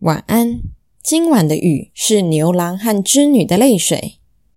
晚安。今晚的雨是牛郎和织女的泪水。